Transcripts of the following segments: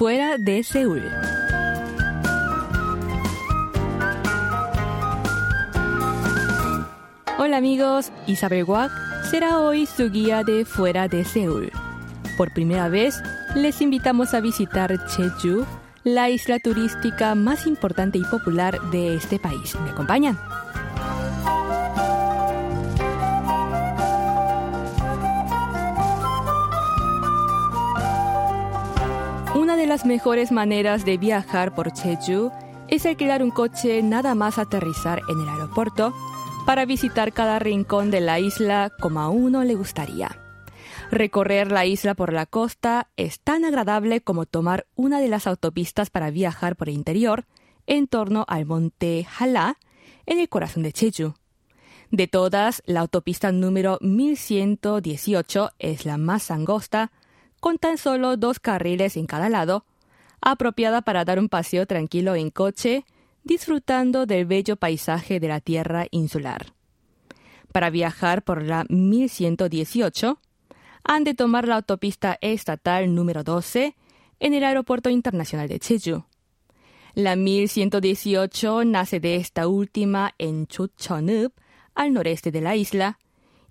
fuera de Seúl. Hola amigos, Isabel Wack será hoy su guía de fuera de Seúl. Por primera vez, les invitamos a visitar Jeju, la isla turística más importante y popular de este país. ¿Me acompañan? Una de las mejores maneras de viajar por Jeju es alquilar un coche nada más aterrizar en el aeropuerto para visitar cada rincón de la isla como a uno le gustaría. Recorrer la isla por la costa es tan agradable como tomar una de las autopistas para viajar por el interior en torno al monte Hala, en el corazón de Jeju. De todas, la autopista número 1118 es la más angosta, con tan solo dos carriles en cada lado, apropiada para dar un paseo tranquilo en coche, disfrutando del bello paisaje de la tierra insular. Para viajar por la 1118, han de tomar la autopista estatal número 12 en el Aeropuerto Internacional de Jeju. La 1118 nace de esta última en Chuchonup, al noreste de la isla,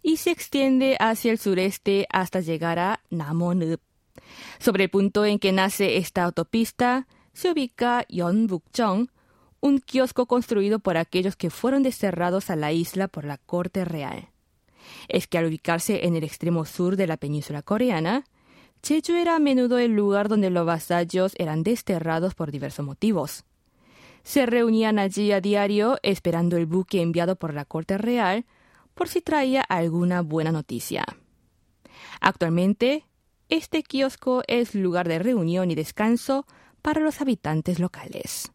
y se extiende hacia el sureste hasta llegar a Namonup. Sobre el punto en que nace esta autopista se ubica Yeonbukjeong, un kiosco construido por aquellos que fueron desterrados a la isla por la corte real es que al ubicarse en el extremo sur de la península coreana, Jeju era a menudo el lugar donde los vasallos eran desterrados por diversos motivos. Se reunían allí a diario esperando el buque enviado por la corte real por si traía alguna buena noticia. Actualmente, este kiosco es lugar de reunión y descanso para los habitantes locales.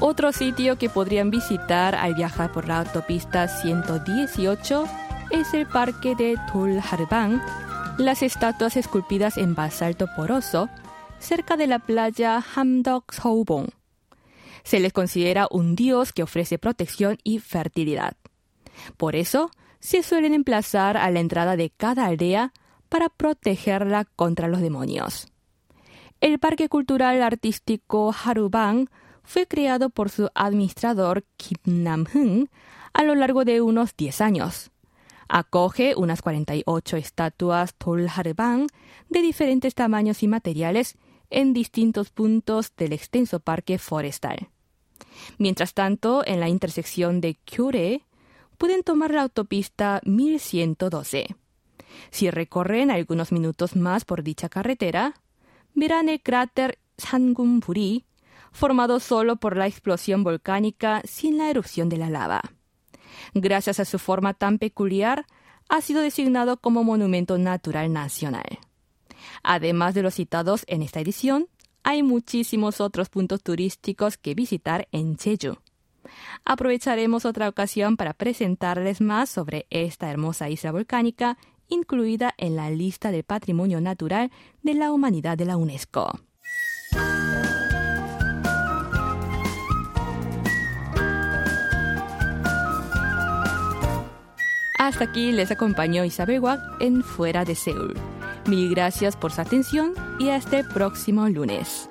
Otro sitio que podrían visitar al viajar por la autopista 118 es el parque de Tulharbang, las estatuas esculpidas en basalto poroso cerca de la playa Hamdok Soubong. Se les considera un dios que ofrece protección y fertilidad. Por eso, se suelen emplazar a la entrada de cada aldea para protegerla contra los demonios. El Parque Cultural Artístico Harubang fue creado por su administrador Kim Nam-hun a lo largo de unos 10 años. Acoge unas 48 estatuas Tolharbang de diferentes tamaños y materiales en distintos puntos del extenso parque forestal. Mientras tanto, en la intersección de Kyure, pueden tomar la autopista 1112. Si recorren algunos minutos más por dicha carretera, verán el cráter Sangumburi, formado solo por la explosión volcánica sin la erupción de la lava. Gracias a su forma tan peculiar, ha sido designado como Monumento Natural Nacional. Además de los citados en esta edición, hay muchísimos otros puntos turísticos que visitar en Jeju. Aprovecharemos otra ocasión para presentarles más sobre esta hermosa isla volcánica incluida en la lista del Patrimonio Natural de la Humanidad de la UNESCO. Hasta aquí les acompañó Isabel Wack en Fuera de Seúl. Mil gracias por su atención y hasta el próximo lunes.